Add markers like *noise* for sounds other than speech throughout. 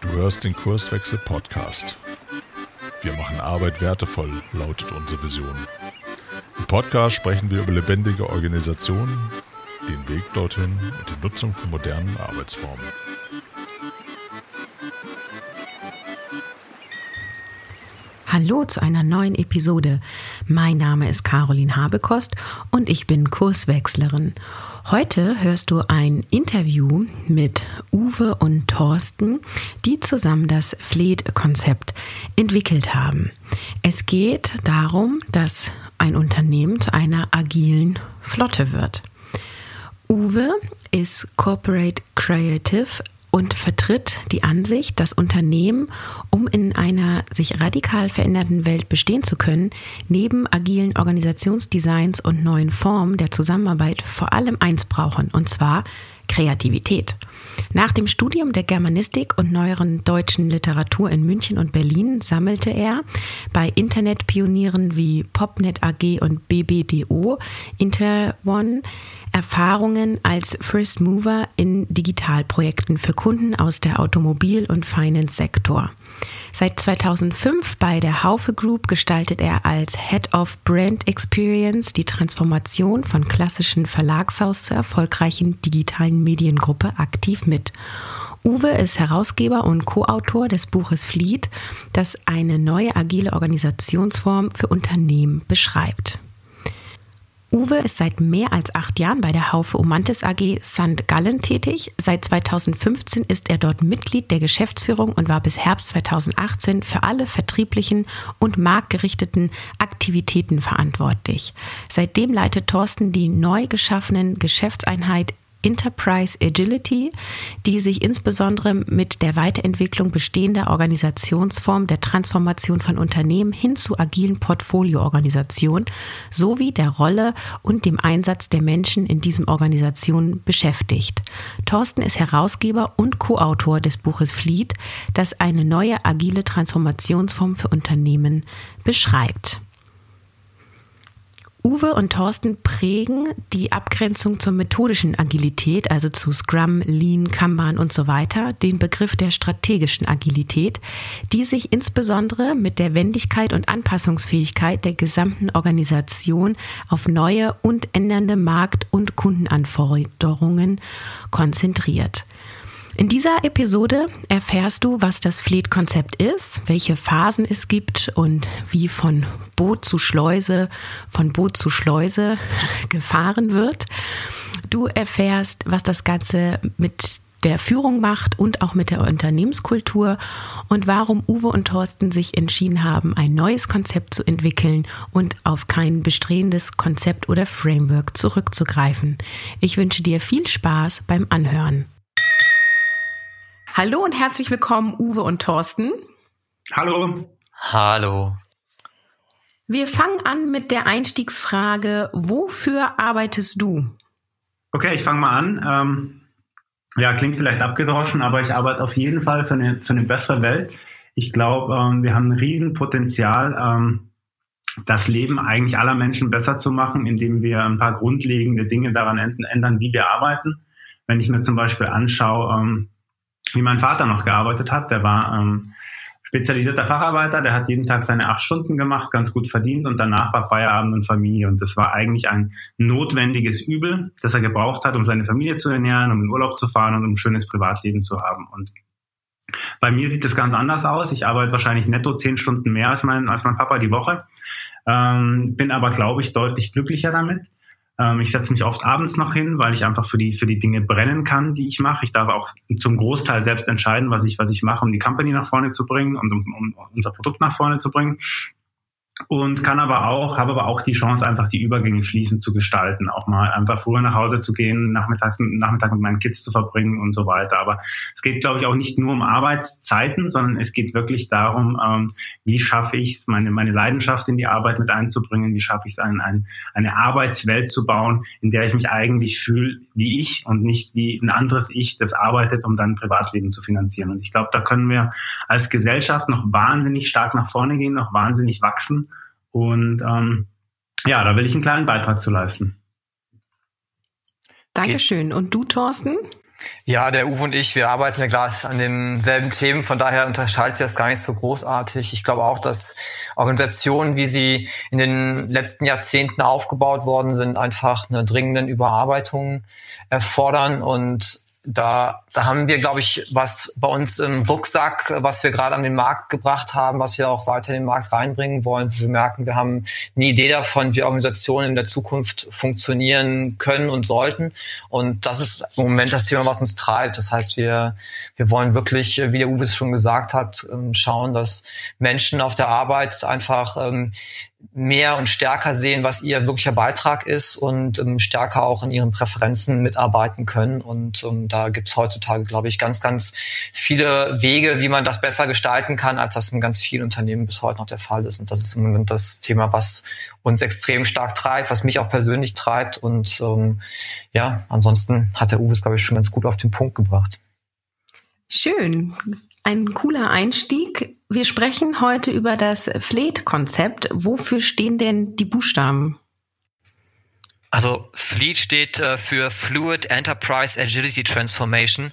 Du hörst den Kurswechsel Podcast. Wir machen Arbeit wertevoll, lautet unsere Vision. Im Podcast sprechen wir über lebendige Organisationen, den Weg dorthin und die Nutzung von modernen Arbeitsformen. Hallo zu einer neuen Episode. Mein Name ist Caroline Habekost und ich bin Kurswechslerin. Heute hörst du ein Interview mit Uwe und Thorsten, die zusammen das Fleet-Konzept entwickelt haben. Es geht darum, dass ein Unternehmen zu einer agilen Flotte wird. Uwe ist Corporate Creative und vertritt die Ansicht, dass Unternehmen, um in einer sich radikal verändernden Welt bestehen zu können, neben agilen Organisationsdesigns und neuen Formen der Zusammenarbeit vor allem eins brauchen, und zwar Kreativität. Nach dem Studium der Germanistik und neueren deutschen Literatur in München und Berlin sammelte er bei Internetpionieren wie Popnet AG und BBDO Interone Erfahrungen als First Mover in Digitalprojekten für Kunden aus der Automobil- und Finance-Sektor. Seit 2005 bei der Haufe Group gestaltet er als Head of Brand Experience die Transformation von klassischen Verlagshaus zur erfolgreichen digitalen Mediengruppe aktiv mit. Uwe ist Herausgeber und Co-Autor des Buches Fleet, das eine neue agile Organisationsform für Unternehmen beschreibt. Uwe ist seit mehr als acht Jahren bei der Haufe Umantis AG St. Gallen tätig. Seit 2015 ist er dort Mitglied der Geschäftsführung und war bis Herbst 2018 für alle vertrieblichen und marktgerichteten Aktivitäten verantwortlich. Seitdem leitet Thorsten die neu geschaffenen Geschäftseinheit Enterprise Agility, die sich insbesondere mit der Weiterentwicklung bestehender Organisationsformen, der Transformation von Unternehmen hin zu agilen Portfolioorganisationen sowie der Rolle und dem Einsatz der Menschen in diesen Organisationen beschäftigt. Thorsten ist Herausgeber und Co-Autor des Buches Fleet, das eine neue agile Transformationsform für Unternehmen beschreibt. Uwe und Thorsten prägen die Abgrenzung zur methodischen Agilität, also zu Scrum, Lean, Kanban und so weiter, den Begriff der strategischen Agilität, die sich insbesondere mit der Wendigkeit und Anpassungsfähigkeit der gesamten Organisation auf neue und ändernde Markt- und Kundenanforderungen konzentriert. In dieser Episode erfährst du, was das Fleet-Konzept ist, welche Phasen es gibt und wie von Boot zu Schleuse, von Boot zu Schleuse *laughs* gefahren wird. Du erfährst, was das Ganze mit der Führung macht und auch mit der Unternehmenskultur und warum Uwe und Thorsten sich entschieden haben, ein neues Konzept zu entwickeln und auf kein bestehendes Konzept oder Framework zurückzugreifen. Ich wünsche dir viel Spaß beim Anhören. Hallo und herzlich willkommen, Uwe und Thorsten. Hallo. Hallo. Wir fangen an mit der Einstiegsfrage, wofür arbeitest du? Okay, ich fange mal an. Ähm, ja, klingt vielleicht abgedroschen, aber ich arbeite auf jeden Fall für eine, für eine bessere Welt. Ich glaube, ähm, wir haben ein Riesenpotenzial, ähm, das Leben eigentlich aller Menschen besser zu machen, indem wir ein paar grundlegende Dinge daran ändern, wie wir arbeiten. Wenn ich mir zum Beispiel anschaue, ähm, wie mein Vater noch gearbeitet hat. Der war ähm, spezialisierter Facharbeiter, der hat jeden Tag seine acht Stunden gemacht, ganz gut verdient und danach war Feierabend und Familie. Und das war eigentlich ein notwendiges Übel, das er gebraucht hat, um seine Familie zu ernähren, um in Urlaub zu fahren und um ein schönes Privatleben zu haben. Und bei mir sieht es ganz anders aus. Ich arbeite wahrscheinlich netto zehn Stunden mehr als mein, als mein Papa die Woche, ähm, bin aber, glaube ich, deutlich glücklicher damit. Ähm, ich setze mich oft abends noch hin, weil ich einfach für die, für die Dinge brennen kann, die ich mache. Ich darf auch zum Großteil selbst entscheiden, was ich, was ich mache, um die Company nach vorne zu bringen und um, um unser Produkt nach vorne zu bringen und kann aber auch, habe aber auch die Chance, einfach die Übergänge fließend zu gestalten, auch mal einfach früher nach Hause zu gehen, nachmittags, Nachmittag mit meinen Kids zu verbringen und so weiter. Aber es geht, glaube ich, auch nicht nur um Arbeitszeiten, sondern es geht wirklich darum, ähm, wie schaffe ich es, meine, meine Leidenschaft in die Arbeit mit einzubringen, wie schaffe ich es, ein, ein, eine Arbeitswelt zu bauen, in der ich mich eigentlich fühle wie ich und nicht wie ein anderes Ich, das arbeitet, um dann Privatleben zu finanzieren. Und ich glaube, da können wir als Gesellschaft noch wahnsinnig stark nach vorne gehen, noch wahnsinnig wachsen und ähm, ja, da will ich einen kleinen Beitrag zu leisten. Dankeschön. Und du, Thorsten? Ja, der Uwe und ich, wir arbeiten ja klar an denselben Themen, von daher unterscheidet sich das gar nicht so großartig. Ich glaube auch, dass Organisationen, wie sie in den letzten Jahrzehnten aufgebaut worden sind, einfach eine dringenden Überarbeitung erfordern und da, da haben wir, glaube ich, was bei uns im Rucksack, was wir gerade an den Markt gebracht haben, was wir auch weiter in den Markt reinbringen wollen. Wir merken, wir haben eine Idee davon, wie Organisationen in der Zukunft funktionieren können und sollten. Und das ist im Moment das Thema, was uns treibt. Das heißt, wir, wir wollen wirklich, wie der Uwe es schon gesagt hat, ähm, schauen, dass Menschen auf der Arbeit einfach ähm, mehr und stärker sehen, was ihr wirklicher Beitrag ist und ähm, stärker auch in ihren Präferenzen mitarbeiten können. Und ähm, da gibt's heutzutage, glaube ich, ganz, ganz viele Wege, wie man das besser gestalten kann, als das in ganz vielen Unternehmen bis heute noch der Fall ist. Und das ist im Moment das Thema, was uns extrem stark treibt, was mich auch persönlich treibt. Und ähm, ja, ansonsten hat der Uwe es, glaube ich, schon ganz gut auf den Punkt gebracht. Schön ein cooler Einstieg. Wir sprechen heute über das FLEET-Konzept. Wofür stehen denn die Buchstaben? Also FLEET steht äh, für Fluid Enterprise Agility Transformation.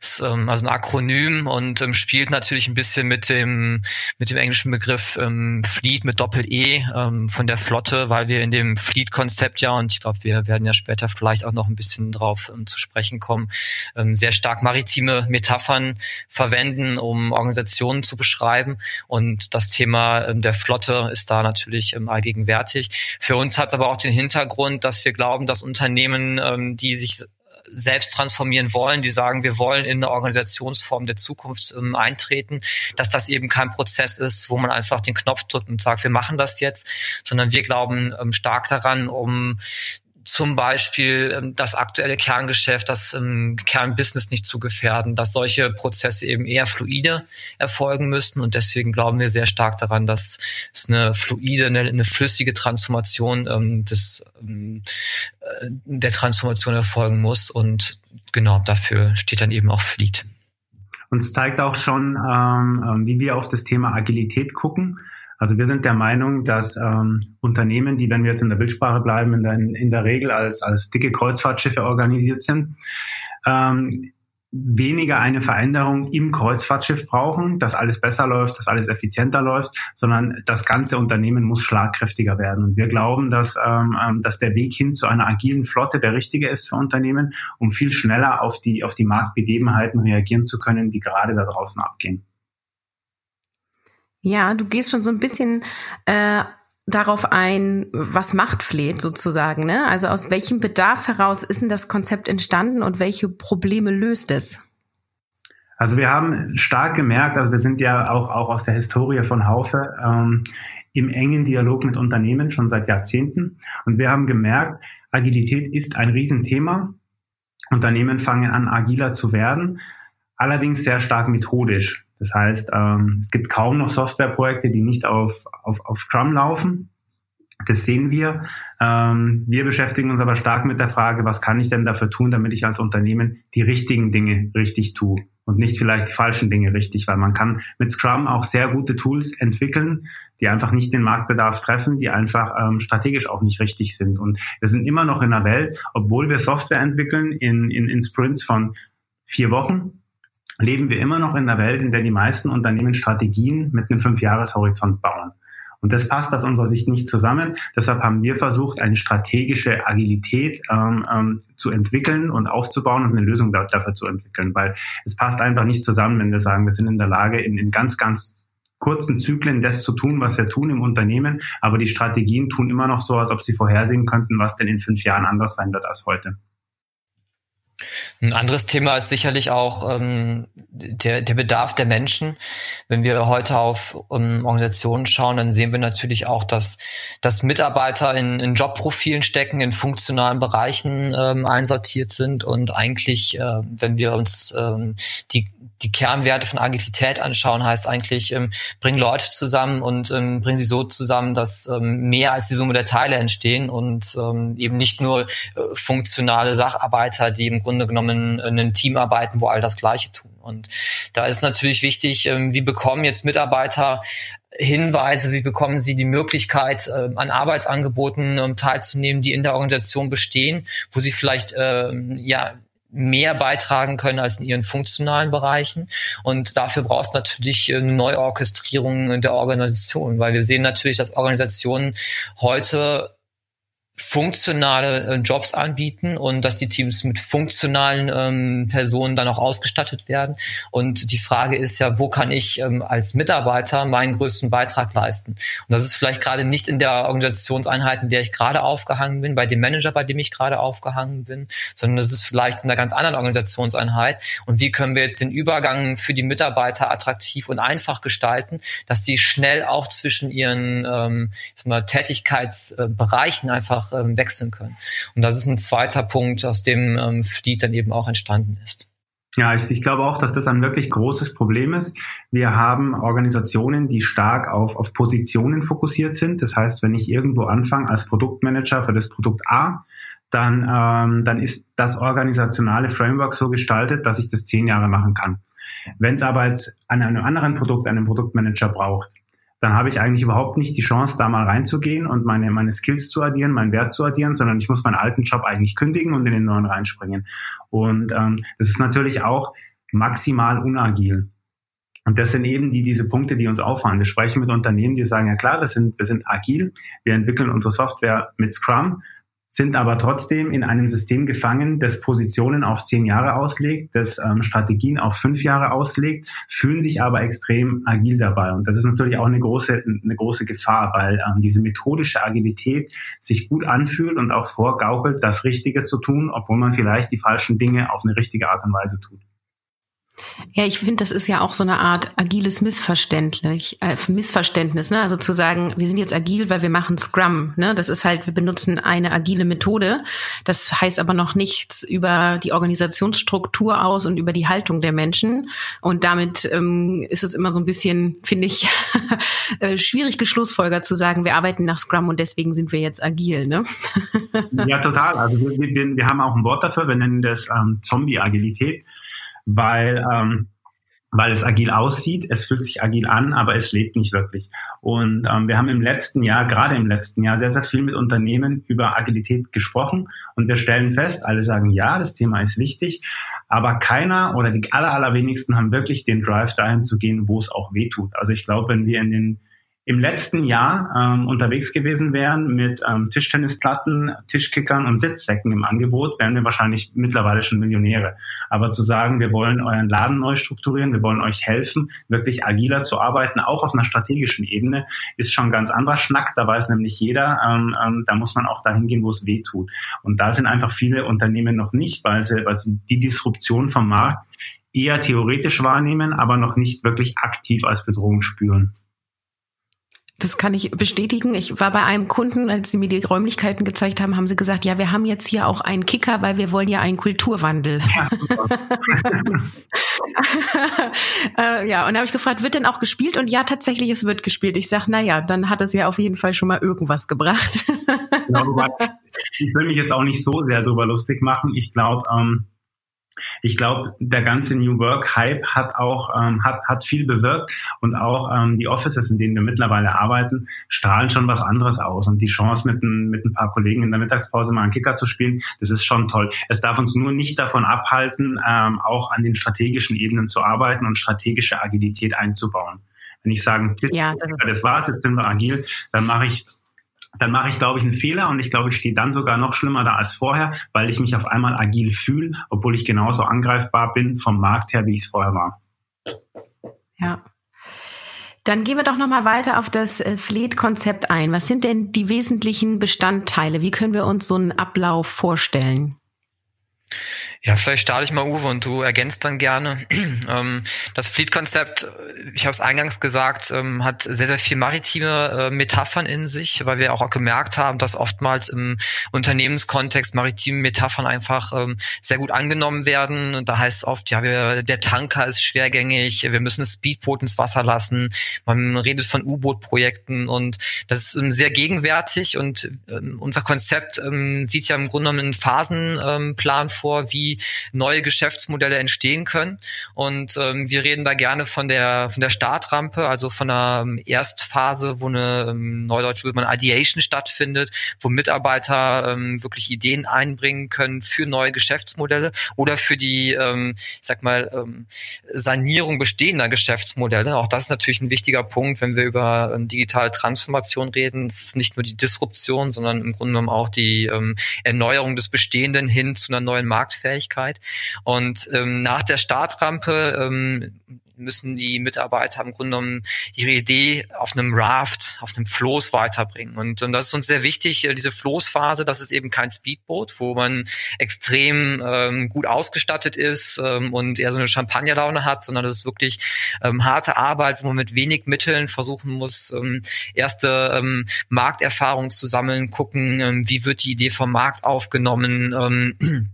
Ist, ähm, also ein Akronym und ähm, spielt natürlich ein bisschen mit dem mit dem englischen Begriff ähm, Fleet mit Doppel E ähm, von der Flotte, weil wir in dem Fleet-Konzept ja und ich glaube, wir werden ja später vielleicht auch noch ein bisschen drauf ähm, zu sprechen kommen, ähm, sehr stark maritime Metaphern verwenden, um Organisationen zu beschreiben und das Thema der Flotte ist da natürlich allgegenwärtig. Für uns hat es aber auch den Hintergrund, dass wir glauben, dass Unternehmen, ähm, die sich selbst transformieren wollen, die sagen, wir wollen in eine Organisationsform der Zukunft ähm, eintreten, dass das eben kein Prozess ist, wo man einfach den Knopf drückt und sagt, wir machen das jetzt, sondern wir glauben ähm, stark daran, um zum Beispiel ähm, das aktuelle Kerngeschäft, das ähm, Kernbusiness nicht zu gefährden, dass solche Prozesse eben eher fluide erfolgen müssten. Und deswegen glauben wir sehr stark daran, dass es eine fluide, eine, eine flüssige Transformation ähm, des, ähm, äh, der Transformation erfolgen muss. Und genau dafür steht dann eben auch Fleet. Und es zeigt auch schon, ähm, ähm wie wir auf das Thema Agilität gucken. Also wir sind der Meinung, dass ähm, Unternehmen, die, wenn wir jetzt in der Bildsprache bleiben, in der, in der Regel als, als dicke Kreuzfahrtschiffe organisiert sind, ähm, weniger eine Veränderung im Kreuzfahrtschiff brauchen, dass alles besser läuft, dass alles effizienter läuft, sondern das ganze Unternehmen muss schlagkräftiger werden. Und wir glauben, dass, ähm, ähm dass der Weg hin zu einer agilen Flotte der richtige ist für Unternehmen, um viel schneller auf die, auf die Marktbegebenheiten reagieren zu können, die gerade da draußen abgehen. Ja, du gehst schon so ein bisschen äh, darauf ein, was macht Fleet sozusagen, ne? Also aus welchem Bedarf heraus ist denn das Konzept entstanden und welche Probleme löst es? Also wir haben stark gemerkt, also wir sind ja auch, auch aus der Historie von Haufe ähm, im engen Dialog mit Unternehmen schon seit Jahrzehnten und wir haben gemerkt, Agilität ist ein Riesenthema. Unternehmen fangen an, agiler zu werden, allerdings sehr stark methodisch. Das heißt, ähm, es gibt kaum noch Softwareprojekte, die nicht auf, auf, auf Scrum laufen. Das sehen wir. Ähm, wir beschäftigen uns aber stark mit der Frage, was kann ich denn dafür tun, damit ich als Unternehmen die richtigen Dinge richtig tue und nicht vielleicht die falschen Dinge richtig, weil man kann mit Scrum auch sehr gute Tools entwickeln, die einfach nicht den Marktbedarf treffen, die einfach ähm, strategisch auch nicht richtig sind. Und wir sind immer noch in einer Welt, obwohl wir Software entwickeln in, in, in Sprints von vier Wochen, leben wir immer noch in einer Welt, in der die meisten Unternehmen Strategien mit einem Fünfjahreshorizont bauen. Und das passt aus unserer Sicht nicht zusammen. Deshalb haben wir versucht, eine strategische Agilität ähm, ähm, zu entwickeln und aufzubauen und eine Lösung da, dafür zu entwickeln, weil es passt einfach nicht zusammen, wenn wir sagen, wir sind in der Lage, in, in ganz, ganz kurzen Zyklen das zu tun, was wir tun im Unternehmen, aber die Strategien tun immer noch so, als ob sie vorhersehen könnten, was denn in fünf Jahren anders sein wird als heute. Ein anderes Thema ist sicherlich auch ähm, der, der Bedarf der Menschen. Wenn wir heute auf um, Organisationen schauen, dann sehen wir natürlich auch, dass, dass Mitarbeiter in, in Jobprofilen stecken, in funktionalen Bereichen ähm, einsortiert sind und eigentlich, äh, wenn wir uns ähm, die die Kernwerte von Agilität anschauen, heißt eigentlich, ähm, bring Leute zusammen und ähm, bring sie so zusammen, dass ähm, mehr als die Summe der Teile entstehen und ähm, eben nicht nur äh, funktionale Sacharbeiter, die im Grunde genommen in einem Team arbeiten, wo all das Gleiche tun. Und da ist natürlich wichtig, ähm, wie bekommen jetzt Mitarbeiter Hinweise, wie bekommen sie die Möglichkeit, äh, an Arbeitsangeboten ähm, teilzunehmen, die in der Organisation bestehen, wo sie vielleicht äh, ja mehr beitragen können als in ihren funktionalen Bereichen. Und dafür brauchst du natürlich eine Neuorchestrierung der Organisation, weil wir sehen natürlich, dass Organisationen heute funktionale äh, Jobs anbieten und dass die Teams mit funktionalen ähm, Personen dann auch ausgestattet werden. Und die Frage ist ja, wo kann ich ähm, als Mitarbeiter meinen größten Beitrag leisten? Und das ist vielleicht gerade nicht in der Organisationseinheit, in der ich gerade aufgehangen bin, bei dem Manager, bei dem ich gerade aufgehangen bin, sondern das ist vielleicht in einer ganz anderen Organisationseinheit. Und wie können wir jetzt den Übergang für die Mitarbeiter attraktiv und einfach gestalten, dass sie schnell auch zwischen ihren ähm, ich sag mal, Tätigkeitsbereichen einfach ähm, wechseln können. Und das ist ein zweiter Punkt, aus dem ähm, Fleet dann eben auch entstanden ist. Ja, ich, ich glaube auch, dass das ein wirklich großes Problem ist. Wir haben Organisationen, die stark auf, auf Positionen fokussiert sind. Das heißt, wenn ich irgendwo anfange als Produktmanager für das Produkt A, dann, ähm, dann ist das organisationale Framework so gestaltet, dass ich das zehn Jahre machen kann. Wenn es aber jetzt an einem anderen Produkt einen Produktmanager braucht, dann habe ich eigentlich überhaupt nicht die Chance, da mal reinzugehen und meine, meine Skills zu addieren, meinen Wert zu addieren, sondern ich muss meinen alten Job eigentlich kündigen und in den neuen reinspringen. Und ähm, das ist natürlich auch maximal unagil. Und das sind eben die, diese Punkte, die uns auffallen. Wir sprechen mit Unternehmen, die sagen, ja klar, wir sind, wir sind agil, wir entwickeln unsere Software mit Scrum, sind aber trotzdem in einem System gefangen, das Positionen auf zehn Jahre auslegt, das ähm, Strategien auf fünf Jahre auslegt, fühlen sich aber extrem agil dabei. Und das ist natürlich auch eine große, eine große Gefahr, weil ähm, diese methodische Agilität sich gut anfühlt und auch vorgaukelt, das Richtige zu tun, obwohl man vielleicht die falschen Dinge auf eine richtige Art und Weise tut. Ja, ich finde, das ist ja auch so eine Art agiles Missverständnis, äh, Missverständnis, ne? Also zu sagen, wir sind jetzt agil, weil wir machen Scrum, ne? Das ist halt, wir benutzen eine agile Methode. Das heißt aber noch nichts über die Organisationsstruktur aus und über die Haltung der Menschen. Und damit ähm, ist es immer so ein bisschen, *laughs* finde ich, äh, schwierig geschlussfolgert zu sagen, wir arbeiten nach Scrum und deswegen sind wir jetzt agil, ne? ja, total. Also wir, wir, wir haben auch ein Wort dafür, wir nennen das ähm, Zombie-Agilität weil, ähm, weil es agil aussieht, es fühlt sich agil an, aber es lebt nicht wirklich. Und ähm, wir haben im letzten Jahr, gerade im letzten Jahr, sehr, sehr viel mit Unternehmen über Agilität gesprochen und wir stellen fest, alle sagen, ja, das Thema ist wichtig, aber keiner oder die aller, allerwenigsten haben wirklich den Drive dahin zu gehen, wo es auch weh tut. Also ich glaube, wenn wir in den im letzten Jahr ähm, unterwegs gewesen wären mit ähm, Tischtennisplatten, Tischkickern und Sitzsäcken im Angebot, wären wir wahrscheinlich mittlerweile schon Millionäre. Aber zu sagen, wir wollen euren Laden neu strukturieren, wir wollen euch helfen, wirklich agiler zu arbeiten, auch auf einer strategischen Ebene, ist schon ein ganz anderer Schnack. Da weiß nämlich jeder, ähm, ähm, da muss man auch dahin gehen, wo es weh tut. Und da sind einfach viele Unternehmen noch nicht, weil sie, weil sie die Disruption vom Markt eher theoretisch wahrnehmen, aber noch nicht wirklich aktiv als Bedrohung spüren. Das kann ich bestätigen. Ich war bei einem Kunden, als sie mir die Räumlichkeiten gezeigt haben, haben sie gesagt, ja, wir haben jetzt hier auch einen Kicker, weil wir wollen ja einen Kulturwandel. Ja, *laughs* äh, ja und da habe ich gefragt, wird denn auch gespielt? Und ja, tatsächlich, es wird gespielt. Ich sage, na ja, dann hat es ja auf jeden Fall schon mal irgendwas gebracht. ja, ich will mich jetzt auch nicht so sehr darüber lustig machen. Ich glaube, ähm, ich glaube, der ganze New Work Hype hat auch ähm, hat hat viel bewirkt und auch ähm, die Offices, in denen wir mittlerweile arbeiten, strahlen schon was anderes aus und die Chance mit ein, mit ein paar Kollegen in der Mittagspause mal einen Kicker zu spielen, das ist schon toll. Es darf uns nur nicht davon abhalten, ähm, auch an den strategischen Ebenen zu arbeiten und strategische Agilität einzubauen. Wenn ich sage, ja, das, das war's, jetzt sind wir agil, dann mache ich dann mache ich, glaube ich, einen Fehler und ich glaube, ich stehe dann sogar noch schlimmer da als vorher, weil ich mich auf einmal agil fühle, obwohl ich genauso angreifbar bin vom Markt her, wie ich es vorher war. Ja. Dann gehen wir doch nochmal weiter auf das äh, Fleet-Konzept ein. Was sind denn die wesentlichen Bestandteile? Wie können wir uns so einen Ablauf vorstellen? Ja, vielleicht starte ich mal, Uwe, und du ergänzt dann gerne. *clears throat* Ähm, das Fleet-Konzept, ich habe es eingangs gesagt, ähm, hat sehr, sehr viel maritime äh, Metaphern in sich, weil wir auch gemerkt haben, dass oftmals im Unternehmenskontext maritime Metaphern einfach ähm, sehr gut angenommen werden. Da heißt es oft, ja, wir, der Tanker ist schwergängig, wir müssen das Speedboot ins Wasser lassen. Man redet von U-Boot-Projekten und das ist sehr gegenwärtig und unser Konzept sieht ja im Grunde genommen einen Phasenplan vor, wie wie neue Geschäftsmodelle entstehen können. Und ähm, wir reden da gerne von der von der Startrampe, also von einer ähm, Erstphase, wo eine ähm, Neudeutsch würde man Ideation stattfindet, wo Mitarbeiter ähm, wirklich Ideen einbringen können für neue Geschäftsmodelle oder für die, ähm, ich sag mal, ähm, Sanierung bestehender Geschäftsmodelle. Auch das ist natürlich ein wichtiger Punkt, wenn wir über ähm, digitale Transformation reden. Es ist nicht nur die Disruption, sondern im Grunde genommen auch die ähm, Erneuerung des Bestehenden hin zu einer neuen Marktfähigkeit. Und ähm, nach der Startrampe ähm, müssen die Mitarbeiter im Grunde genommen ihre Idee auf einem Raft, auf einem Floß weiterbringen. Und, und das ist uns sehr wichtig, äh, diese Floßphase, das ist eben kein Speedboot, wo man extrem ähm, gut ausgestattet ist ähm, und eher so eine Champagnerlaune hat, sondern das ist wirklich ähm, harte Arbeit, wo man mit wenig Mitteln versuchen muss, ähm, erste ähm, Markterfahrungen zu sammeln, gucken, ähm, wie wird die Idee vom Markt aufgenommen, ähm,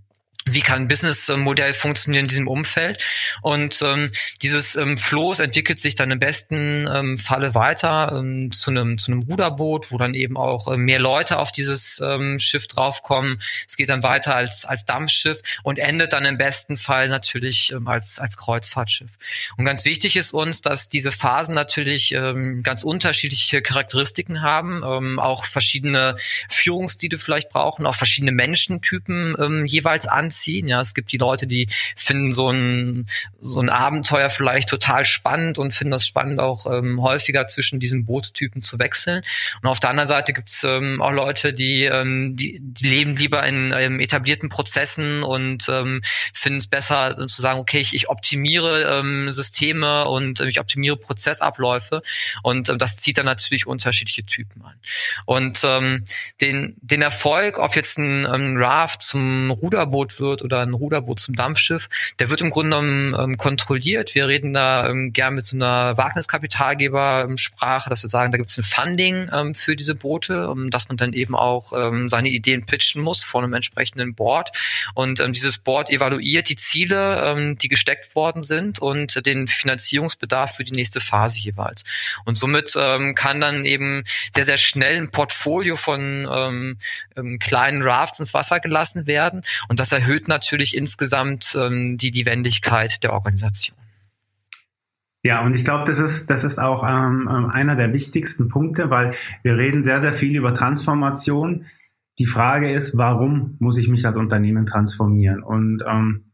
wie kann ein Businessmodell funktionieren in diesem Umfeld. Und ähm, dieses ähm, Floß entwickelt sich dann im besten ähm, Falle weiter ähm, zu einem zu einem Ruderboot, wo dann eben auch äh, mehr Leute auf dieses ähm, Schiff draufkommen. Es geht dann weiter als als Dampfschiff und endet dann im besten Fall natürlich ähm, als als Kreuzfahrtschiff. Und ganz wichtig ist uns, dass diese Phasen natürlich ähm, ganz unterschiedliche Charakteristiken haben, ähm, auch verschiedene Führungsstile vielleicht brauchen, auch verschiedene Menschentypen ähm, jeweils an anziehen. Ja, es gibt die Leute, die finden so ein, so ein Abenteuer vielleicht total spannend und finden das spannend auch ähm, häufiger zwischen diesen Bootstypen zu wechseln. Und auf der anderen Seite gibt es ähm, auch Leute, die, ähm, die, die leben lieber in ähm, etablierten Prozessen und ähm, finden es besser zu sagen, okay, ich, ich optimiere ähm, Systeme und äh, ich optimiere Prozessabläufe und äh, das zieht dann natürlich unterschiedliche Typen an. Und ähm, den, den Erfolg, ob jetzt ein, ein Raft zum Ruderboot wird, wird oder ein Ruderboot zum Dampfschiff, der wird im Grunde genommen ähm, kontrolliert. Wir reden da ähm, gern mit so einer Wagniskapitalgeber-Sprache, dass wir sagen, da gibt es ein Funding ähm, für diese Boote, dass man dann eben auch seine Ideen pitchen muss vor einem entsprechenden Board. Und dieses Board evaluiert die Ziele, die gesteckt worden sind und den Finanzierungsbedarf für die nächste Phase jeweils. Und somit kann dann eben sehr, sehr schnell ein Portfolio von kleinen Rafts ins Wasser gelassen werden. Und das erhöht erhöht natürlich insgesamt ähm, die, die Wendigkeit der Organisation. Ja, und ich glaube, das ist, das ist auch ähm, ähm, einer der wichtigsten Punkte, weil wir reden sehr, sehr viel über Transformation. Die Frage ist, warum muss ich mich als Unternehmen transformieren? Und ähm,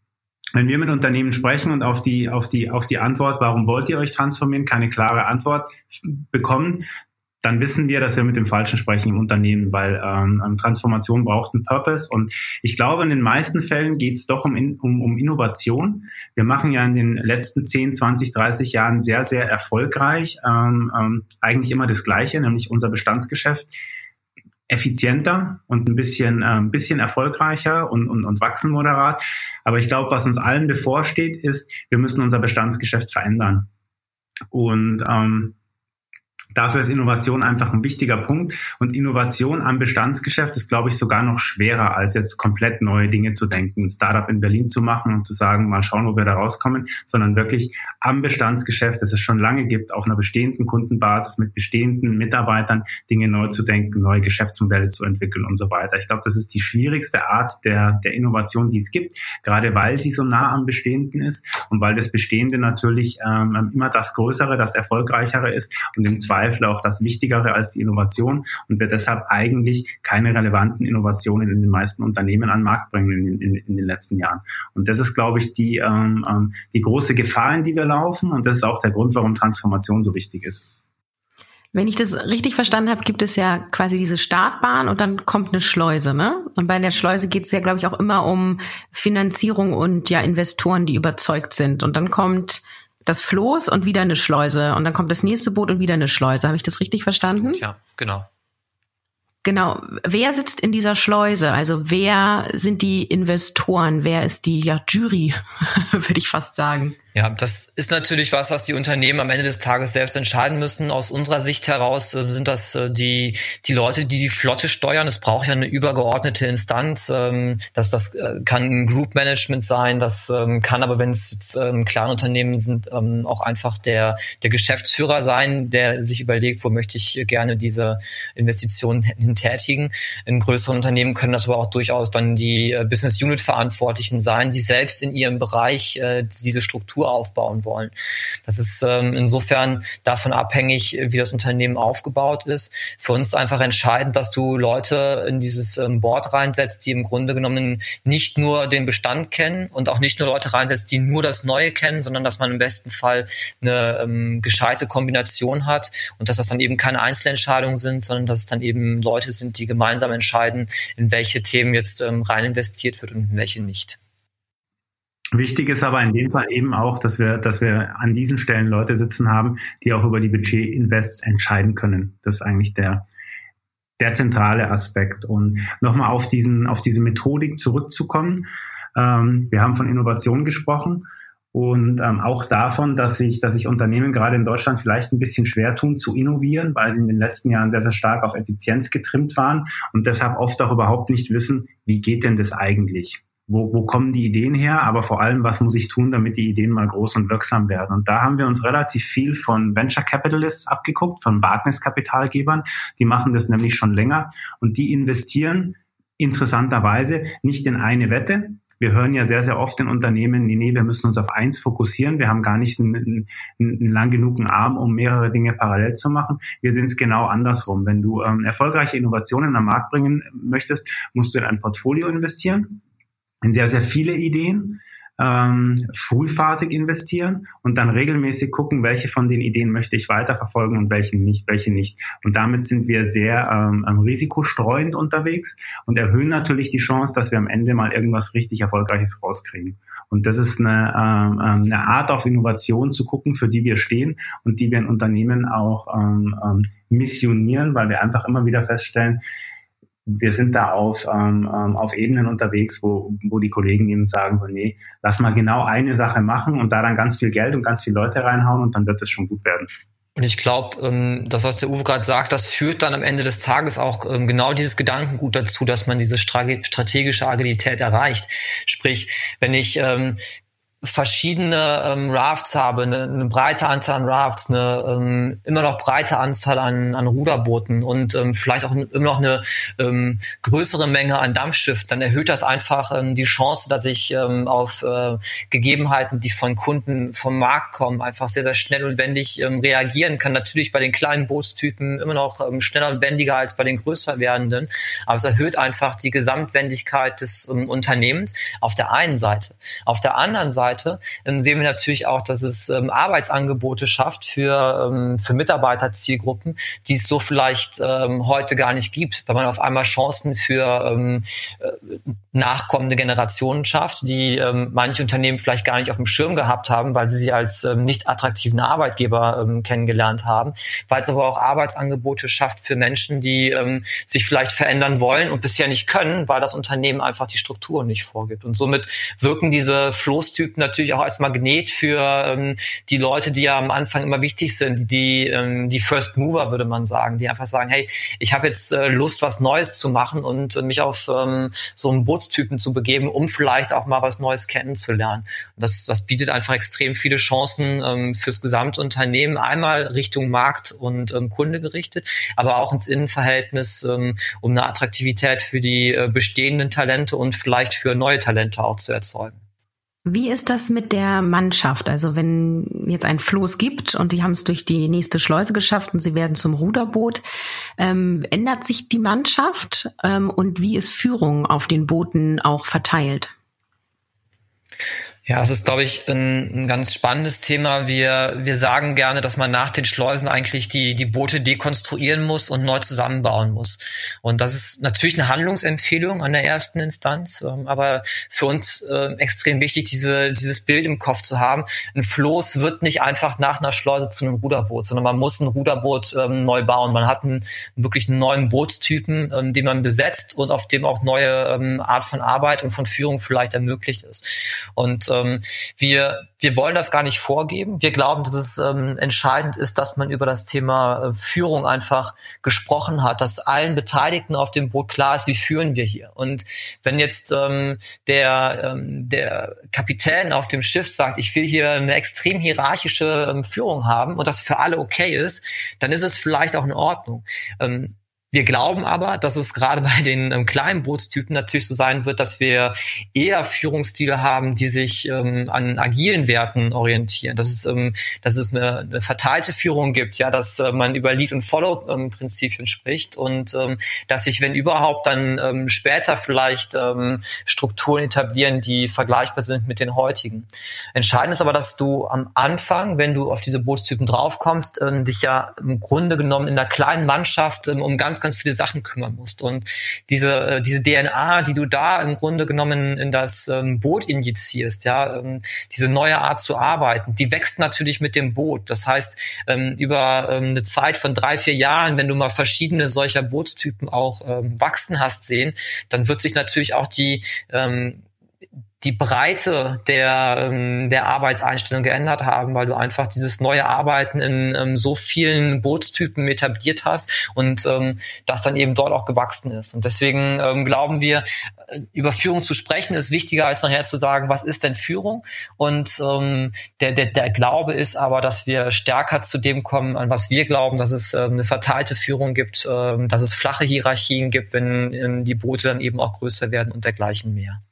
wenn wir mit Unternehmen sprechen und auf die, auf die, auf die Antwort, warum wollt ihr euch transformieren, keine klare Antwort bekommen, dann wissen wir, dass wir mit dem Falschen sprechen im Unternehmen, weil ähm, Transformation braucht einen Purpose. Und ich glaube, in den meisten Fällen geht es doch um, um, um Innovation. Wir machen ja in den letzten 10, 20, 30 Jahren sehr, sehr erfolgreich ähm, ähm, eigentlich immer das Gleiche, nämlich unser Bestandsgeschäft effizienter und ein bisschen, äh, ein bisschen erfolgreicher und, und, und wachsen moderat. Aber ich glaube, was uns allen bevorsteht, ist, wir müssen unser Bestandsgeschäft verändern. Und ähm, Dafür ist Innovation einfach ein wichtiger Punkt. Und Innovation am Bestandsgeschäft ist, glaube ich, sogar noch schwerer, als jetzt komplett neue Dinge zu denken, ein Startup in Berlin zu machen und zu sagen, mal schauen, wo wir da rauskommen, sondern wirklich am Bestandsgeschäft, das es schon lange gibt, auf einer bestehenden Kundenbasis mit bestehenden Mitarbeitern Dinge neu zu denken, neue Geschäftsmodelle zu entwickeln und so weiter. Ich glaube, das ist die schwierigste Art der, der Innovation, die es gibt, gerade weil sie so nah am Bestehenden ist und weil das Bestehende natürlich ähm, immer das Größere, das Erfolgreichere ist und im Zweifel Zweifel auch das Wichtigere als die Innovation und wir deshalb eigentlich keine relevanten Innovationen in den meisten Unternehmen an den Markt bringen in, in, in den letzten Jahren. Und das ist, glaube ich, die, ähm, ähm, die große Gefahr, in die wir laufen und das ist auch der Grund, warum Transformation so wichtig ist. Wenn ich das richtig verstanden habe, gibt es ja quasi diese Startbahn und dann kommt eine Schleuse, ne? Und bei der Schleuse geht es ja, glaube ich, auch immer um Finanzierung und ja Investoren, die überzeugt sind. Und dann kommt das Floß und wieder eine Schleuse. Und dann kommt das nächste Boot und wieder eine Schleuse. Habe ich das richtig verstanden? Gut, ja, genau. Genau. Wer sitzt in dieser Schleuse? Also wer sind die Investoren? Wer ist die ja, Jury, *laughs* würde ich fast sagen? Ja, das ist natürlich was, was die Unternehmen am Ende des Tages selbst entscheiden müssen. Aus unserer Sicht heraus äh, sind das äh, die, die Leute, die die Flotte steuern. Es braucht ja eine übergeordnete Instanz. Ähm, dass das äh, kann ein Group Management sein, das ähm, kann aber, wenn es jetzt ähm, kleine sind, ähm, auch einfach der, der Geschäftsführer sein, der sich überlegt, wo möchte ich gerne diese Investitionen hin tätigen. In größeren Unternehmen können das aber auch durchaus dann die äh, Business Unit Verantwortlichen sein, die selbst in ihrem Bereich äh, diese Struktur Struktur aufbauen wollen. Das ist ähm, insofern davon abhängig, wie das Unternehmen aufgebaut ist. Für uns ist einfach entscheidend, dass du Leute in dieses ähm, Board reinsetzt, die im Grunde genommen nicht nur den Bestand kennen und auch nicht nur Leute reinsetzt, die nur das Neue kennen, sondern dass man im besten Fall eine ähm, gescheite Kombination hat und dass das dann eben keine Einzelentscheidungen sind, sondern dass es dann eben Leute sind, die gemeinsam entscheiden, in welche Themen jetzt ähm, rein investiert wird und in welche nicht. Wichtig ist aber in dem Fall eben auch, dass wir, dass wir an diesen Stellen Leute sitzen haben, die auch über die Budget-Invests entscheiden können. Das ist eigentlich der, der zentrale Aspekt. Und nochmal auf diesen, auf diese Methodik zurückzukommen. Ähm, wir haben von Innovation gesprochen und ähm, auch davon, dass sich, dass sich Unternehmen gerade in Deutschland vielleicht ein bisschen schwer tun zu innovieren, weil sie in den letzten Jahren sehr, sehr stark auf Effizienz getrimmt waren und deshalb oft auch überhaupt nicht wissen, wie geht denn das eigentlich? Wo, wo kommen die Ideen her, aber vor allem, was muss ich tun, damit die Ideen mal groß und wirksam werden. Und da haben wir uns relativ viel von Venture Capitalists abgeguckt, von Wagniskapitalgebern. Die machen das nämlich schon länger und die investieren interessanterweise nicht in eine Wette. Wir hören ja sehr, sehr oft in Unternehmen, nee, nee, wir müssen uns auf eins fokussieren. Wir haben gar nicht einen, einen, einen lang genugen Arm, um mehrere Dinge parallel zu machen. Wir sehen es genau andersrum. Wenn du ähm, erfolgreiche Innovationen am Markt bringen möchtest, musst du in ein Portfolio investieren in sehr, sehr viele Ideen, ähm, frühphasig investieren und dann regelmäßig gucken, welche von den Ideen möchte ich weiterverfolgen und welche nicht, welche nicht. Und damit sind wir sehr ähm, risikostreuend unterwegs und erhöhen natürlich die Chance, dass wir am Ende mal irgendwas richtig Erfolgreiches rauskriegen. Und das ist eine, ähm, ähm eine Art auf Innovation zu gucken, für die wir stehen und die wir in Unternehmen auch ähm, ähm, missionieren, weil wir einfach immer wieder feststellen, wir sind da auf, ähm, ähm, auf Ebenen unterwegs, wo, wo die Kollegen eben sagen, so, nee, lass mal genau eine Sache machen und da dann ganz viel Geld und ganz viele Leute reinhauen und dann wird es schon gut werden. Und ich glaube, ähm, das, was der Uwe gerade sagt, das führt dann am Ende des Tages auch ähm, genau dieses Gedankengut dazu, dass man diese strategische Agilität erreicht. Sprich, wenn ich ähm, verschiedene ähm, Rafts habe, eine, eine breite Anzahl an Rafts, eine ähm, immer noch breite Anzahl an, an Ruderbooten und ähm, vielleicht auch immer noch eine ähm, größere Menge an Dampfschiffen, dann erhöht das einfach ähm, die Chance, dass ich ähm, auf äh, Gegebenheiten, die von Kunden vom Markt kommen, einfach sehr, sehr schnell und wendig ähm, reagieren kann. Natürlich bei den kleinen Bootstypen immer noch ähm, schneller und wendiger als bei den größer werdenden, aber es erhöht einfach die Gesamtwendigkeit des ähm, Unternehmens auf der einen Seite. Auf der anderen Seite Seite ähm, sehen wir natürlich auch, dass es ähm, Arbeitsangebote schafft für, ähm, für Mitarbeiterzielgruppen, die es so vielleicht ähm, heute gar nicht gibt, weil man auf einmal Chancen für ähm, äh, nachkommende Generationen schafft, die ähm, manche Unternehmen vielleicht gar nicht auf dem Schirm gehabt haben, weil sie sie als ähm, nicht attraktiven Arbeitgeber ähm, kennengelernt haben, weil es aber auch Arbeitsangebote schafft für Menschen, die ähm, sich vielleicht verändern wollen und bisher nicht können, weil das Unternehmen einfach die Strukturen nicht vorgibt. Und somit wirken diese Floßtypen natürlich auch als Magnet für ähm, die Leute, die ja am Anfang immer wichtig sind, die, ähm, die First Mover, würde man sagen, die einfach sagen, hey, ich habe jetzt äh, Lust, was Neues zu machen und äh, mich auf ähm, so einen Bootstypen zu begeben, um vielleicht auch mal was Neues kennenzulernen. Und das, das bietet einfach extrem viele Chancen ähm, fürs Gesamtunternehmen, einmal Richtung Markt und ähm, Kunde gerichtet, aber auch ins Innenverhältnis, ähm, um eine Attraktivität für die äh, bestehenden Talente und vielleicht für neue Talente auch zu erzeugen. Wie ist das mit der Mannschaft? Also wenn jetzt ein Floß gibt und die haben es durch die nächste Schleuse geschafft und sie werden zum Ruderboot, ähm, ändert sich die Mannschaft ähm, und wie ist Führung auf den Booten auch verteilt? Ja, das ist, glaube ich, ein, ein, ganz spannendes Thema. Wir, wir sagen gerne, dass man nach den Schleusen eigentlich die, die Boote dekonstruieren muss und neu zusammenbauen muss. Und das ist natürlich eine Handlungsempfehlung an der ersten Instanz, ähm, aber für uns äh, extrem wichtig, diese, dieses Bild im Kopf zu haben. Ein Floß wird nicht einfach nach einer Schleuse zu einem Ruderboot, sondern man muss ein Ruderboot ähm, neu bauen. Man hat einen, wirklich neuen Bootstypen, ähm, den man besetzt und auf dem auch neue ähm, Art von Arbeit und von Führung vielleicht ermöglicht ist. Und ähm, wir, wir wollen das gar nicht vorgeben. Wir glauben, dass es ähm, entscheidend ist, dass man über das Thema äh, Führung einfach gesprochen hat, dass allen Beteiligten auf dem Boot klar ist, wie führen wir hier. Und wenn jetzt ähm, der, ähm, der Kapitän auf dem Schiff sagt, ich will hier eine extrem hierarchische ähm, Führung haben und das für alle okay ist, dann ist es vielleicht auch in Ordnung. Ähm, wir glauben aber, dass es gerade bei den ähm, kleinen Bootstypen natürlich so sein wird, dass wir eher Führungsstile haben, die sich ähm, an agilen Werten orientieren. Dass es, ähm, dass es eine, eine verteilte Führung gibt, ja, dass äh, man über Lead- und Follow-Prinzipien spricht und ähm, dass sich, wenn überhaupt, dann ähm, später vielleicht ähm, Strukturen etablieren, die vergleichbar sind mit den heutigen. Entscheidend ist aber, dass du am Anfang, wenn du auf diese Bootstypen draufkommst, dich ja im Grunde genommen in der kleinen Mannschaft um ganz ganz viele Sachen kümmern musst. Und diese, äh, diese DNA, die du da im Grunde genommen in das ähm, Boot injizierst, ja, ähm, diese neue Art zu arbeiten, die wächst natürlich mit dem Boot. Das heißt, ähm, über eine Zeit von drei, vier Jahren, wenn du mal verschiedene solcher Bootstypen auch wachsen hast sehen, dann wird sich natürlich auch die die Breite der, ähm, der Arbeitseinstellung geändert haben, weil du einfach dieses neue Arbeiten in ähm, so vielen Bootstypen etabliert hast und ähm, das dann eben dort auch gewachsen ist. Und deswegen ähm, glauben wir, äh, über Führung zu sprechen ist wichtiger als nachher zu sagen, was ist denn Führung? Und ähm, der, der, der Glaube ist aber, dass wir stärker zu dem kommen, an was wir glauben, dass es ähm, eine verteilte Führung gibt, ähm, dass es flache Hierarchien gibt, wenn ähm, die Boote dann eben auch größer werden und dergleichen mehr.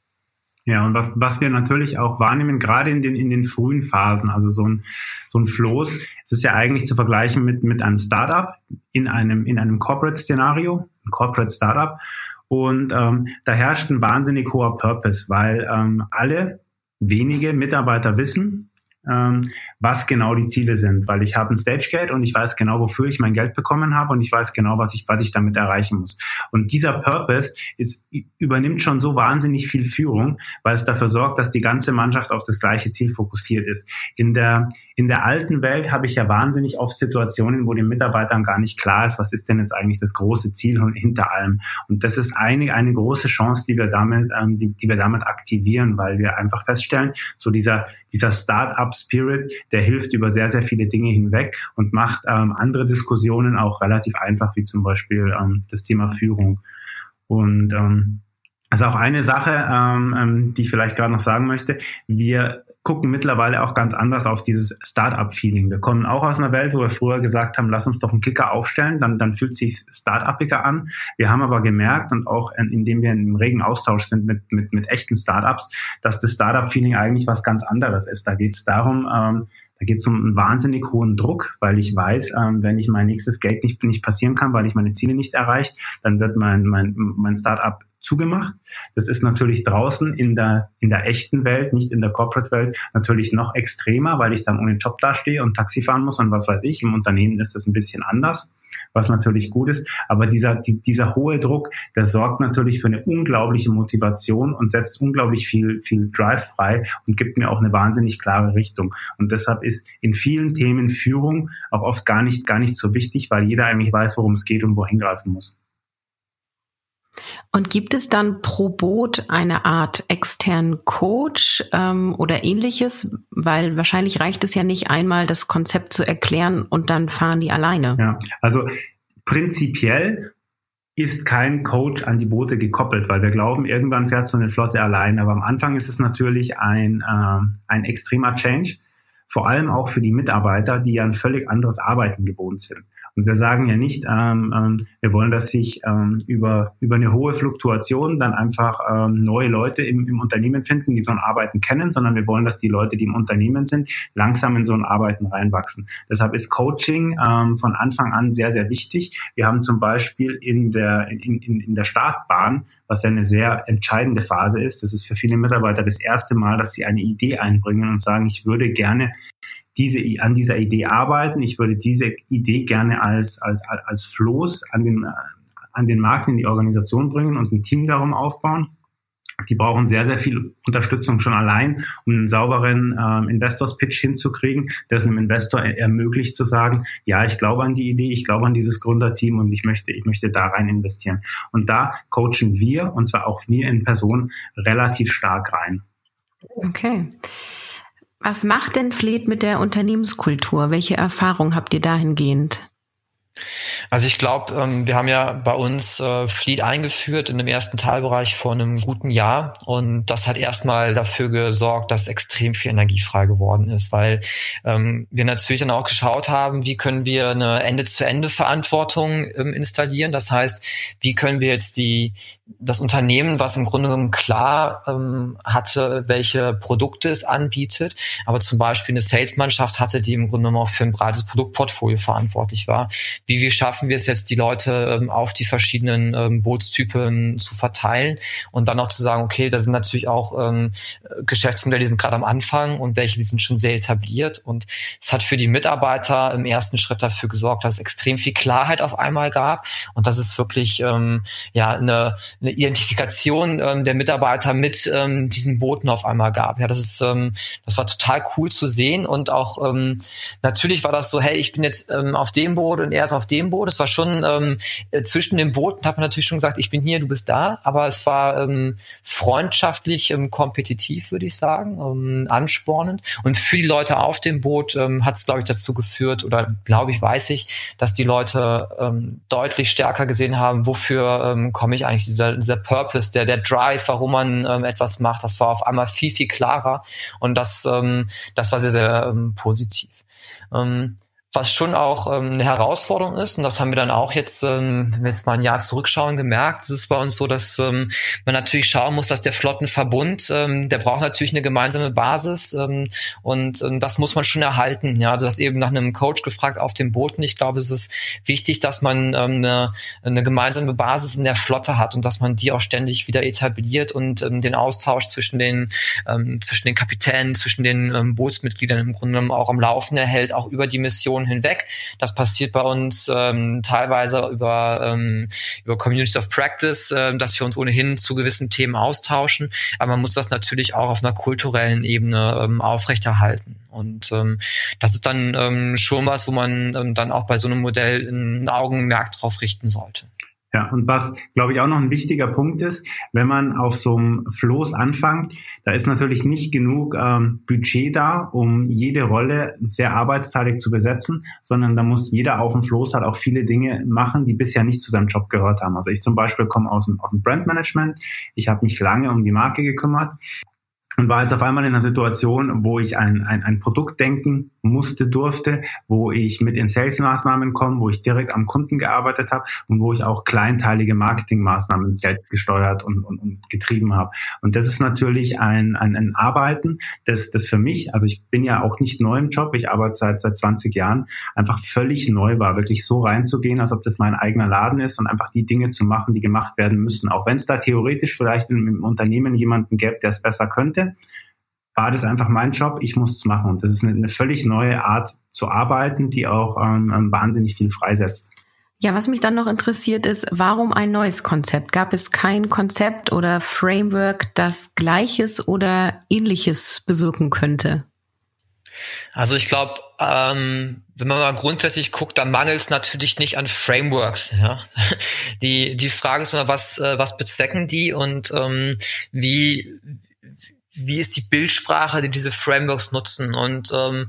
Ja, und was, was wir natürlich auch wahrnehmen, gerade in den, in den frühen Phasen, also so ein, so ein Floß, es ist ja eigentlich zu vergleichen mit, mit einem Startup in einem, in einem Corporate-Szenario, ein Corporate Startup. Und ähm, da herrscht ein wahnsinnig hoher Purpose, weil ähm, alle wenige Mitarbeiter wissen, ähm, was genau die Ziele sind, weil ich habe ein Stagegate und ich weiß genau, wofür ich mein Geld bekommen habe und ich weiß genau, was ich, was ich damit erreichen muss. Und dieser Purpose ist, übernimmt schon so wahnsinnig viel Führung, weil es dafür sorgt, dass die ganze Mannschaft auf das gleiche Ziel fokussiert ist. In der, in der alten Welt habe ich ja wahnsinnig oft Situationen, wo den Mitarbeitern gar nicht klar ist, was ist denn jetzt eigentlich das große Ziel hinter allem. Und das ist eine, eine große Chance, die wir damit, ähm, die, die wir damit aktivieren, weil wir einfach feststellen, so dieser, dieser Start-up-Spirit, der hilft über sehr, sehr viele Dinge hinweg und macht ähm, andere Diskussionen auch relativ einfach, wie zum Beispiel ähm, das Thema Führung. Und ähm, also auch eine Sache, ähm, ähm, die ich vielleicht gerade noch sagen möchte. Wir gucken mittlerweile auch ganz anders auf dieses Start-up-Feeling. Wir kommen auch aus einer Welt, wo wir früher gesagt haben, lass uns doch einen Kicker aufstellen, dann, dann fühlt sich Start-upiger an. Wir haben aber gemerkt und auch indem wir im regen Austausch sind mit, mit, mit echten Start-ups, dass das Start-up-Feeling eigentlich was ganz anderes ist. Da geht es darum, ähm, da geht es um einen wahnsinnig hohen Druck, weil ich weiß, ähm, wenn ich mein nächstes Geld nicht, nicht passieren kann, weil ich meine Ziele nicht erreicht, dann wird mein, mein, mein Startup zugemacht. Das ist natürlich draußen in der, in der echten Welt, nicht in der Corporate-Welt, natürlich noch extremer, weil ich dann ohne Job dastehe und Taxi fahren muss und was weiß ich. Im Unternehmen ist das ein bisschen anders, was natürlich gut ist. Aber dieser, die, dieser hohe Druck, der sorgt natürlich für eine unglaubliche Motivation und setzt unglaublich viel, viel Drive frei und gibt mir auch eine wahnsinnig klare Richtung. Und deshalb ist in vielen Themen Führung auch oft gar nicht, gar nicht so wichtig, weil jeder eigentlich weiß, worum es geht und wohin greifen muss. Und gibt es dann pro Boot eine Art externen Coach ähm, oder ähnliches? Weil wahrscheinlich reicht es ja nicht einmal, das Konzept zu erklären und dann fahren die alleine. Ja, also prinzipiell ist kein Coach an die Boote gekoppelt, weil wir glauben, irgendwann fährt so eine Flotte allein. Aber am Anfang ist es natürlich ein, äh, ein extremer Change, vor allem auch für die Mitarbeiter, die ja ein völlig anderes Arbeiten gewohnt sind. Und wir sagen ja nicht, ähm, ähm, wir wollen, dass sich ähm, über, über eine hohe Fluktuation dann einfach ähm, neue Leute im, im Unternehmen finden, die so ein Arbeiten kennen, sondern wir wollen, dass die Leute, die im Unternehmen sind, langsam in so ein Arbeiten reinwachsen. Deshalb ist Coaching ähm, von Anfang an sehr, sehr wichtig. Wir haben zum Beispiel in der, in, in, in der Startbahn was ja eine sehr entscheidende Phase ist. Das ist für viele Mitarbeiter das erste Mal, dass sie eine Idee einbringen und sagen, ich würde gerne diese, an dieser Idee arbeiten. Ich würde diese Idee gerne als, als, als Floß an den, an den Markt in die Organisation bringen und ein Team darum aufbauen. Die brauchen sehr, sehr viel Unterstützung schon allein, um einen sauberen ähm, Investors-Pitch hinzukriegen, der es einem Investor ermöglicht zu sagen, ja, ich glaube an die Idee, ich glaube an dieses Gründerteam und ich möchte, ich möchte da rein investieren. Und da coachen wir, und zwar auch wir in Person, relativ stark rein. Okay. Was macht denn Fleet mit der Unternehmenskultur? Welche Erfahrungen habt ihr dahingehend? Also ich glaube, ähm, wir haben ja bei uns äh, Fleet eingeführt in dem ersten Teilbereich vor einem guten Jahr und das hat erstmal dafür gesorgt, dass extrem viel Energie frei geworden ist, weil ähm, wir natürlich dann auch geschaut haben, wie können wir eine Ende-zu-Ende-Verantwortung ähm, installieren. Das heißt, wie können wir jetzt die das Unternehmen, was im Grunde genommen klar ähm, hatte, welche Produkte es anbietet, aber zum Beispiel eine Salesmannschaft hatte, die im Grunde genommen auch für ein breites Produktportfolio verantwortlich war. Wie, wie schaffen wir es jetzt, die Leute ähm, auf die verschiedenen ähm, Bootstypen zu verteilen und dann auch zu sagen, okay, da sind natürlich auch ähm, Geschäftsmodelle, die sind gerade am Anfang und welche, die sind schon sehr etabliert. Und es hat für die Mitarbeiter im ersten Schritt dafür gesorgt, dass es extrem viel Klarheit auf einmal gab und dass es wirklich ähm, ja eine eine Identifikation ähm, der Mitarbeiter mit ähm, diesen Booten auf einmal gab. Ja, das ist, ähm, das war total cool zu sehen und auch ähm, natürlich war das so, hey, ich bin jetzt ähm, auf dem Boot und er ist auf dem Boot. Es war schon ähm, äh, zwischen den Booten hat man natürlich schon gesagt, ich bin hier, du bist da, aber es war ähm, freundschaftlich ähm, kompetitiv, würde ich sagen, ähm, anspornend und für die Leute auf dem Boot ähm, hat es, glaube ich, dazu geführt oder glaube ich, weiß ich, dass die Leute ähm, deutlich stärker gesehen haben, wofür ähm, komme ich eigentlich dieser dieser, Purpose, der, der Drive, warum man ähm, etwas macht, das war auf einmal viel, viel klarer und das, ähm, das war sehr, sehr ähm, positiv. Ähm, was schon auch ähm, eine Herausforderung ist, und das haben wir dann auch jetzt, ähm, wenn wir jetzt mal ein Jahr zurückschauen, gemerkt, es ist bei uns so, dass ähm, man natürlich schauen muss, dass der Flottenverbund, ähm, der braucht natürlich eine gemeinsame Basis ähm, und ähm, das muss man schon erhalten. Ja, also das eben nach einem Coach gefragt auf dem Booten. Ich glaube, es ist wichtig, dass man ähm, eine, eine gemeinsame Basis in der Flotte hat und dass man die auch ständig wieder etabliert und ähm, den Austausch zwischen den ähm, zwischen den Kapitänen, zwischen den ähm, Bootsmitgliedern im Grunde genommen auch am Laufen erhält, auch über die Mission Generationen hinweg. Das passiert bei uns ähm, teilweise über, ähm, über Communities of Practice, äh, dass wir uns ohnehin zu gewissen Themen austauschen. Aber man muss das natürlich auch auf einer kulturellen Ebene ähm, aufrechterhalten. Und ähm, das ist dann ähm, schon was, wo man ähm, dann auch bei so einem Modell ein Augenmerk drauf richten sollte. Ja, und was, glaube ich, auch noch ein wichtiger Punkt ist, wenn man auf so einem Floß anfängt, da ist natürlich nicht genug ähm, Budget da, um jede Rolle sehr arbeitsteilig zu besetzen, sondern da muss jeder auf dem Floß halt auch viele Dinge machen, die bisher nicht zu seinem Job gehört haben. Also ich zum Beispiel komme aus dem, aus dem Brandmanagement, ich habe mich lange um die Marke gekümmert und war jetzt auf einmal in einer Situation, wo ich ein, ein, ein Produkt denken musste, durfte, wo ich mit in Sales-Maßnahmen komme, wo ich direkt am Kunden gearbeitet habe und wo ich auch kleinteilige Marketing-Maßnahmen selbst gesteuert und, und, und getrieben habe. Und das ist natürlich ein, ein, ein Arbeiten, das, das für mich, also ich bin ja auch nicht neu im Job, ich arbeite seit, seit 20 Jahren, einfach völlig neu war, wirklich so reinzugehen, als ob das mein eigener Laden ist und einfach die Dinge zu machen, die gemacht werden müssen. Auch wenn es da theoretisch vielleicht im Unternehmen jemanden gäbe, der es besser könnte, war das einfach mein Job, ich muss es machen. Und das ist eine, eine völlig neue Art zu arbeiten, die auch ähm, ähm, wahnsinnig viel freisetzt. Ja, was mich dann noch interessiert ist, warum ein neues Konzept? Gab es kein Konzept oder Framework, das Gleiches oder Ähnliches bewirken könnte? Also ich glaube, ähm, wenn man mal grundsätzlich guckt, dann mangelt es natürlich nicht an Frameworks. Ja? *laughs* Die, die Frage ist immer, was, äh, was bezwecken die und ähm, wie, wie ist die Bildsprache, die diese Frameworks nutzen. Und ähm,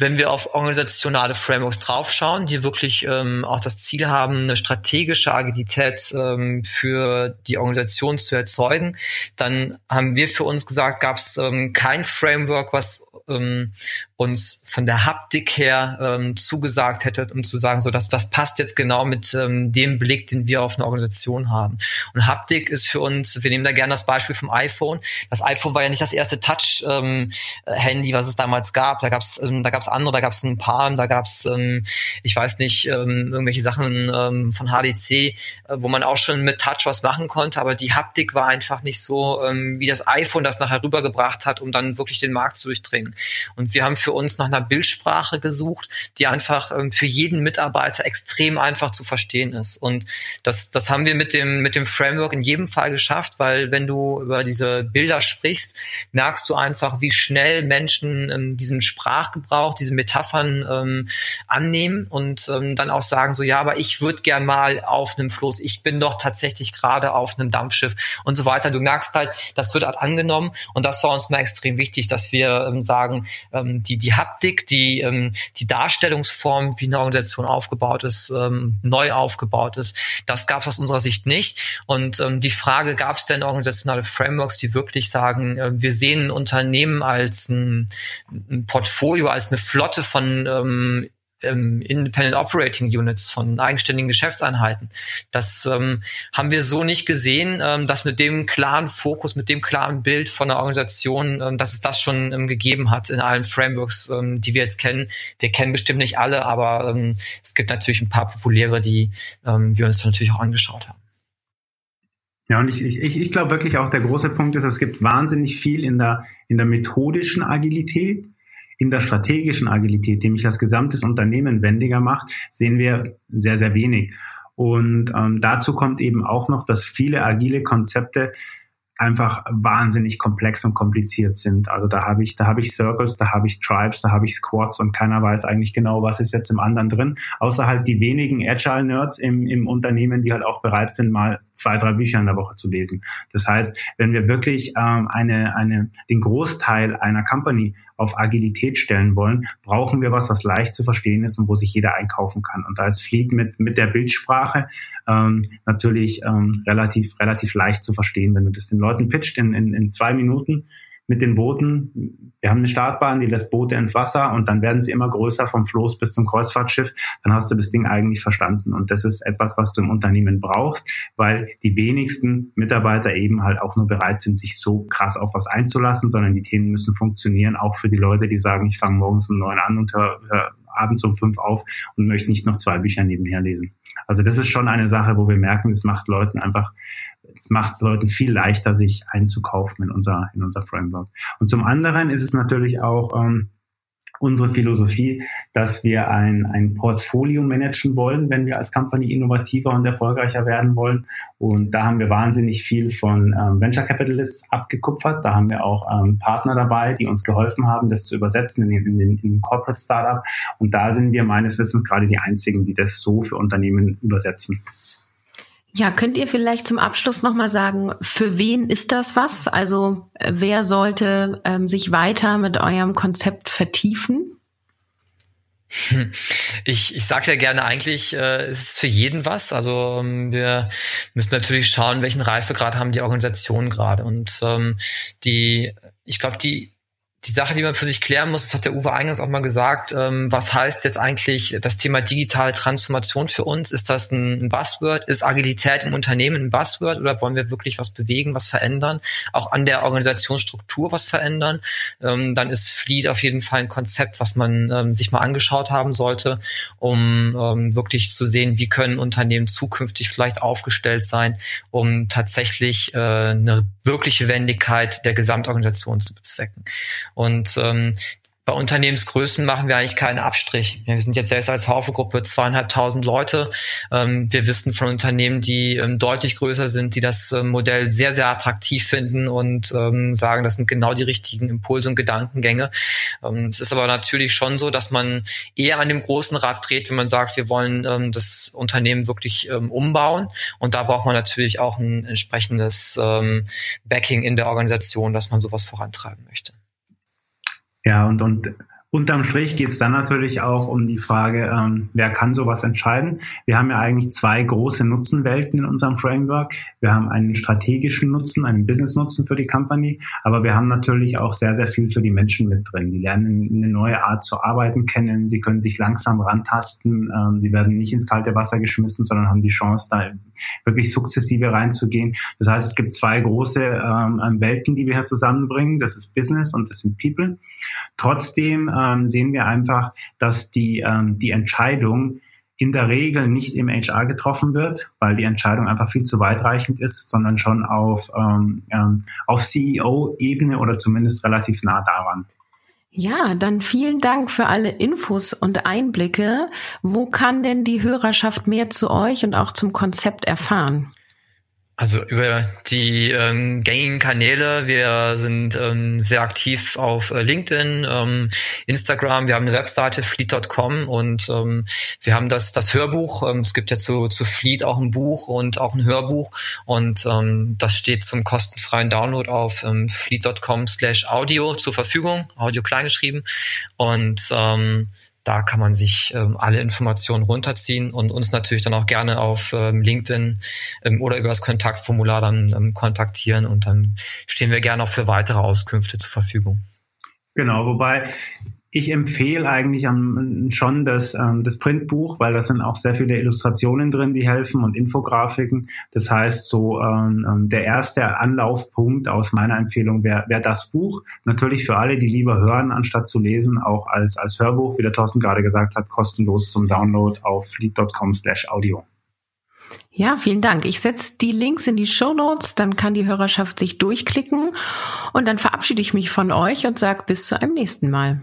wenn wir auf organisationale Frameworks draufschauen, die wirklich ähm, auch das Ziel haben, eine strategische Agilität ähm, für die Organisation zu erzeugen, dann haben wir für uns gesagt, gab es ähm, kein Framework, was ähm, uns von der Haptik her ähm, zugesagt hätte, um zu sagen, so dass das passt jetzt genau mit ähm, dem Blick, den wir auf eine Organisation haben. Und Haptik ist für uns, wir nehmen da gerne das Beispiel vom iPhone. Das iPhone war ja nicht das erste Touch-Handy, ähm, was es damals gab. Da gab es ähm, andere, da gab es ein paar, da gab es, ähm, ich weiß nicht, ähm, irgendwelche Sachen ähm, von HDC, äh, wo man auch schon mit Touch was machen konnte, aber die Haptik war einfach nicht so, ähm, wie das iPhone das nachher rübergebracht hat, um dann wirklich den Markt zu durchdringen. Und wir haben für uns nach einer Bildsprache gesucht, die einfach ähm, für jeden Mitarbeiter extrem einfach zu verstehen ist. Und das, das haben wir mit dem, mit dem Framework in jedem Fall geschafft, weil wenn du über diese Bilder sprichst, merkst du einfach, wie schnell Menschen ähm, diesen Sprachgebrauch, diese Metaphern ähm, annehmen und ähm, dann auch sagen so, ja, aber ich würde gern mal auf einem Floß, ich bin doch tatsächlich gerade auf einem Dampfschiff und so weiter. Du merkst halt, das wird halt angenommen und das war uns mal extrem wichtig, dass wir ähm, sagen, ähm, die, die Haptik, die, ähm, die Darstellungsform, wie eine Organisation aufgebaut ist, ähm, neu aufgebaut ist, das gab es aus unserer Sicht nicht. Und ähm, die Frage, gab es denn organisationale Frameworks, die wirklich sagen, äh, wir sehen ein Unternehmen als ein, ein Portfolio, als eine Flotte von ähm, ähm, Independent Operating Units, von eigenständigen Geschäftseinheiten. Das ähm, haben wir so nicht gesehen, ähm, dass mit dem klaren Fokus, mit dem klaren Bild von der Organisation, ähm, dass es das schon ähm, gegeben hat in allen Frameworks, ähm, die wir jetzt kennen. Wir kennen bestimmt nicht alle, aber ähm, es gibt natürlich ein paar populäre, die ähm, wir uns natürlich auch angeschaut haben. Ja, und ich, ich, ich glaube wirklich auch der große Punkt ist, es gibt wahnsinnig viel in der, in der methodischen Agilität in der strategischen Agilität, die mich das gesamtes Unternehmen wendiger macht, sehen wir sehr, sehr wenig. Und ähm, dazu kommt eben auch noch, dass viele agile Konzepte einfach wahnsinnig komplex und kompliziert sind. Also da habe ich, da habe ich Circles, da habe ich Tribes, da habe ich Squads und keiner weiß eigentlich genau, was ist jetzt im anderen drin. Außer halt die wenigen Agile Nerds im, im Unternehmen, die halt auch bereit sind, mal zwei, drei Bücher in der Woche zu lesen. Das heißt, wenn wir wirklich ähm, eine, eine, den Großteil einer Company auf Agilität stellen wollen, brauchen wir was, was leicht zu verstehen ist und wo sich jeder einkaufen kann. Und da ist Fleet mit, mit der Bildsprache ähm, natürlich ähm, relativ, relativ leicht zu verstehen. Wenn du das den Leuten pitcht in, in, in zwei Minuten, mit den Booten. Wir haben eine Startbahn, die lässt Boote ins Wasser und dann werden sie immer größer vom Floß bis zum Kreuzfahrtschiff. Dann hast du das Ding eigentlich verstanden. Und das ist etwas, was du im Unternehmen brauchst, weil die wenigsten Mitarbeiter eben halt auch nur bereit sind, sich so krass auf was einzulassen, sondern die Themen müssen funktionieren, auch für die Leute, die sagen, ich fange morgens um neun an und höre hör abends um fünf auf und möchte nicht noch zwei Bücher nebenher lesen. Also das ist schon eine Sache, wo wir merken, es macht Leuten einfach es macht Leuten viel leichter, sich einzukaufen in unser, in unser Framework. Und zum anderen ist es natürlich auch ähm, unsere Philosophie, dass wir ein, ein Portfolio managen wollen, wenn wir als Company innovativer und erfolgreicher werden wollen. Und da haben wir wahnsinnig viel von ähm, Venture Capitalists abgekupfert. Da haben wir auch ähm, Partner dabei, die uns geholfen haben, das zu übersetzen in, in, in, in den Corporate Startup. Und da sind wir meines Wissens gerade die einzigen, die das so für Unternehmen übersetzen. Ja, könnt ihr vielleicht zum Abschluss nochmal sagen, für wen ist das was? Also äh, wer sollte ähm, sich weiter mit eurem Konzept vertiefen? *laughs* Ich, ich sage ja gerne eigentlich, äh, es ist für jeden was. Also ähm, wir müssen natürlich schauen, welchen Reifegrad haben die Organisationen gerade. Und ähm, die, ich glaube, die die Sache, die man für sich klären muss, das hat der Uwe eingangs auch mal gesagt, ähm, was heißt jetzt eigentlich das Thema digitale Transformation für uns? Ist das ein, Buzzword? Ist Agilität im Unternehmen ein Buzzword oder wollen wir wirklich was bewegen, was verändern? Auch an der Organisationsstruktur was verändern? Ähm, dann ist Fleet auf jeden Fall ein Konzept, was man ähm, sich mal angeschaut haben sollte, um ähm, wirklich zu sehen, wie können Unternehmen zukünftig vielleicht aufgestellt sein, um tatsächlich äh, eine wirkliche Wendigkeit der Gesamtorganisation zu bezwecken. Und ähm, bei Unternehmensgrößen machen wir eigentlich keinen Abstrich. Wir sind jetzt selbst als Haufe-Gruppe zweieinhalbtausend Leute. Ähm, wir wissen von Unternehmen, die ähm, deutlich größer sind, die das ähm, Modell sehr, sehr attraktiv finden und sagen, das sind genau die richtigen Impulse und Gedankengänge. es ist aber natürlich schon so, dass man eher an dem großen Rad dreht, wenn man sagt, wir wollen das Unternehmen wirklich umbauen. Und da braucht man natürlich auch ein entsprechendes Backing in der Organisation, dass man sowas vorantreiben möchte. Ja, und, und Unterm Strich geht es dann natürlich auch um die Frage, ähm, wer kann sowas entscheiden. Wir haben ja eigentlich zwei große Nutzenwelten in unserem Framework. Wir haben einen strategischen Nutzen, einen Business-Nutzen für die Company, aber wir haben natürlich auch sehr, sehr viel für die Menschen mit drin. Die lernen eine neue Art zu arbeiten kennen, sie können sich langsam rantasten, ähm, sie werden nicht ins kalte Wasser geschmissen, sondern haben die Chance, da wirklich sukzessive reinzugehen. Das heißt, es gibt zwei große ähm, Welten, die wir hier zusammenbringen. Das ist Business und das sind People. Trotzdem ähm, sehen wir einfach, dass die, ähm, die Entscheidung in der Regel nicht im HR getroffen wird, weil die Entscheidung einfach viel zu weitreichend ist, sondern schon auf, ähm, ähm auf CEO-Ebene oder zumindest relativ nah daran. Ja, dann vielen Dank für alle Infos und Einblicke. Wo kann denn die Hörerschaft mehr zu euch und auch zum Konzept erfahren? Also über die ähm, gängigen Kanäle. Wir sind ähm, sehr aktiv auf äh, LinkedIn, ähm, Instagram. Wir haben eine Webseite fleet.com und ähm, wir haben das das Hörbuch. Ähm, es gibt ja zu zu Fleet auch ein Buch und auch ein Hörbuch und ähm, das steht zum kostenfreien Download auf ähm, fleet.com/audio zur Verfügung, Audio kleingeschrieben und ähm, da kann man sich ähm, alle Informationen runterziehen und uns natürlich dann auch gerne auf ähm, LinkedIn ähm, oder über das Kontaktformular dann ähm, kontaktieren und dann stehen wir gerne auch für weitere Auskünfte zur Verfügung. Genau, wobei ich empfehle eigentlich schon das, ähm, das Printbuch, weil da sind auch sehr viele Illustrationen drin, die helfen und Infografiken. Das heißt, so ähm, ähm der erste Anlaufpunkt aus meiner Empfehlung wäre wär das Buch. Natürlich für alle, die lieber hören, anstatt zu lesen, auch als, als Hörbuch, wie der Thorsten gerade gesagt hat, kostenlos zum Download auf lead.com slash audio. Ja, vielen Dank. Ich setze die Links in die Show Notes, dann kann die Hörerschaft sich durchklicken und dann verabschiede ich mich von euch und sage bis zu einem nächsten Mal.